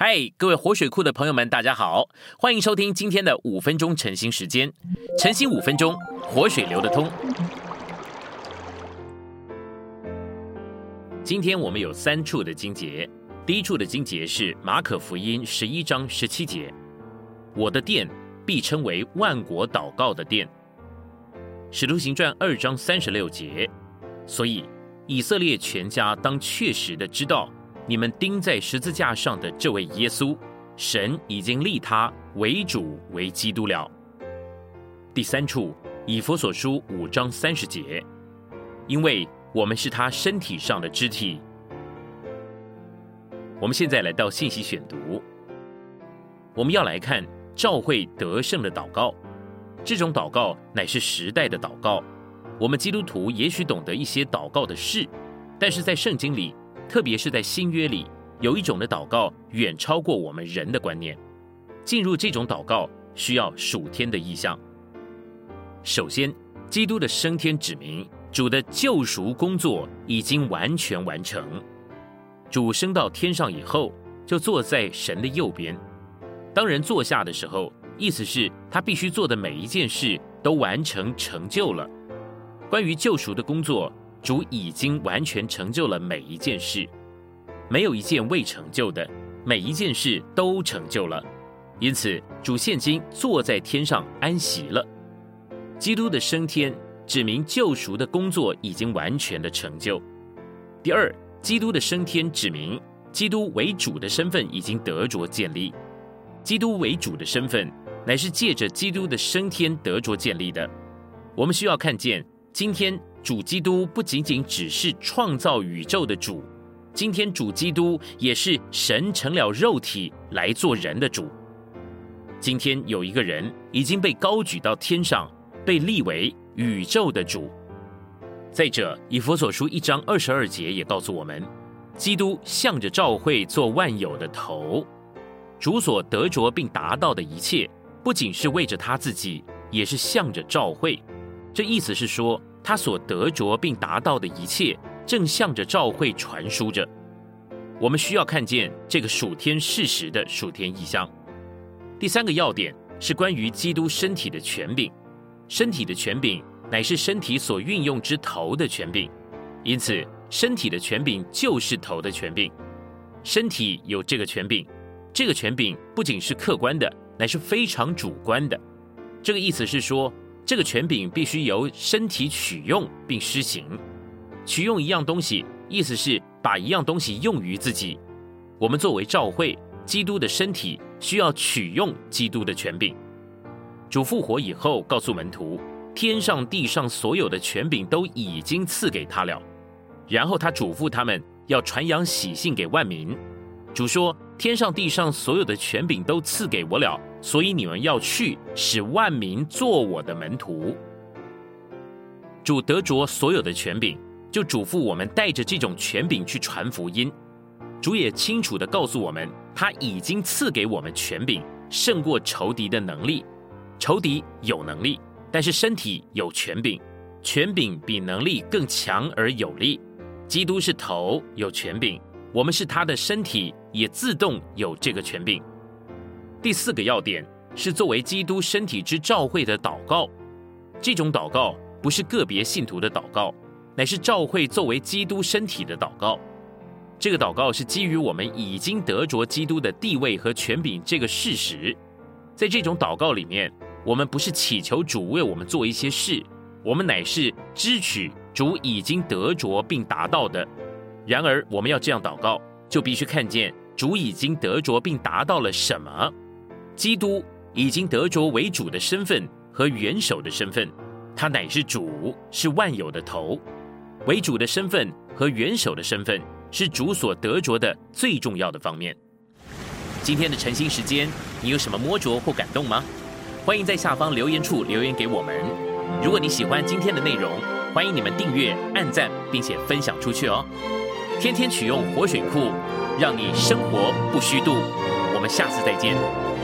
嗨，各位活水库的朋友们，大家好，欢迎收听今天的五分钟晨兴时间。晨兴五分钟，活水流得通。今天我们有三处的经节，第一处的经节是马可福音十一章十七节：“我的殿必称为万国祷告的殿。”使徒行传二章三十六节，所以以色列全家当确实的知道。你们钉在十字架上的这位耶稣，神已经立他为主为基督了。第三处，以佛所书五章三十节，因为我们是他身体上的肢体。我们现在来到信息选读，我们要来看召会得胜的祷告。这种祷告乃是时代的祷告。我们基督徒也许懂得一些祷告的事，但是在圣经里。特别是在新约里，有一种的祷告远超过我们人的观念。进入这种祷告需要属天的意象。首先，基督的升天指明主的救赎工作已经完全完成。主升到天上以后，就坐在神的右边。当人坐下的时候，意思是他必须做的每一件事都完成成就了。关于救赎的工作。主已经完全成就了每一件事，没有一件未成就的，每一件事都成就了。因此，主现今坐在天上安息了。基督的升天指明救赎的工作已经完全的成就。第二，基督的升天指明基督为主的身份已经得着建立。基督为主的身份乃是借着基督的升天得着建立的。我们需要看见今天。主基督不仅仅只是创造宇宙的主，今天主基督也是神成了肉体来做人的主。今天有一个人已经被高举到天上，被立为宇宙的主。再者，以佛所书一章二十二节也告诉我们，基督向着召会做万有的头，主所得着并达到的一切，不仅是为着他自己，也是向着召会。这意思是说。他所得着并达到的一切，正向着召会传输着。我们需要看见这个属天事实的属天意象。第三个要点是关于基督身体的权柄，身体的权柄乃是身体所运用之头的权柄，因此身体的权柄就是头的权柄。身体有这个权柄，这个权柄不仅是客观的，乃是非常主观的。这个意思是说。这个权柄必须由身体取用并施行，取用一样东西，意思是把一样东西用于自己。我们作为召会基督的身体，需要取用基督的权柄。主复活以后，告诉门徒，天上地上所有的权柄都已经赐给他了。然后他嘱咐他们要传扬喜信给万民。主说：天上地上所有的权柄都赐给我了。所以你们要去，使万民做我的门徒。主得着所有的权柄，就嘱咐我们带着这种权柄去传福音。主也清楚的告诉我们，他已经赐给我们权柄，胜过仇敌的能力。仇敌有能力，但是身体有权柄，权柄比能力更强而有力。基督是头，有权柄；我们是他的身体，也自动有这个权柄。第四个要点是作为基督身体之召会的祷告，这种祷告不是个别信徒的祷告，乃是召会作为基督身体的祷告。这个祷告是基于我们已经得着基督的地位和权柄这个事实。在这种祷告里面，我们不是祈求主为我们做一些事，我们乃是支取主已经得着并达到的。然而，我们要这样祷告，就必须看见主已经得着并达到了什么。基督已经得着为主的身份和元首的身份，他乃是主，是万有的头。为主的身份和元首的身份是主所得着的最重要的方面。今天的晨兴时间，你有什么摸着或感动吗？欢迎在下方留言处留言给我们。如果你喜欢今天的内容，欢迎你们订阅、按赞，并且分享出去哦。天天取用活水库，让你生活不虚度。我们下次再见。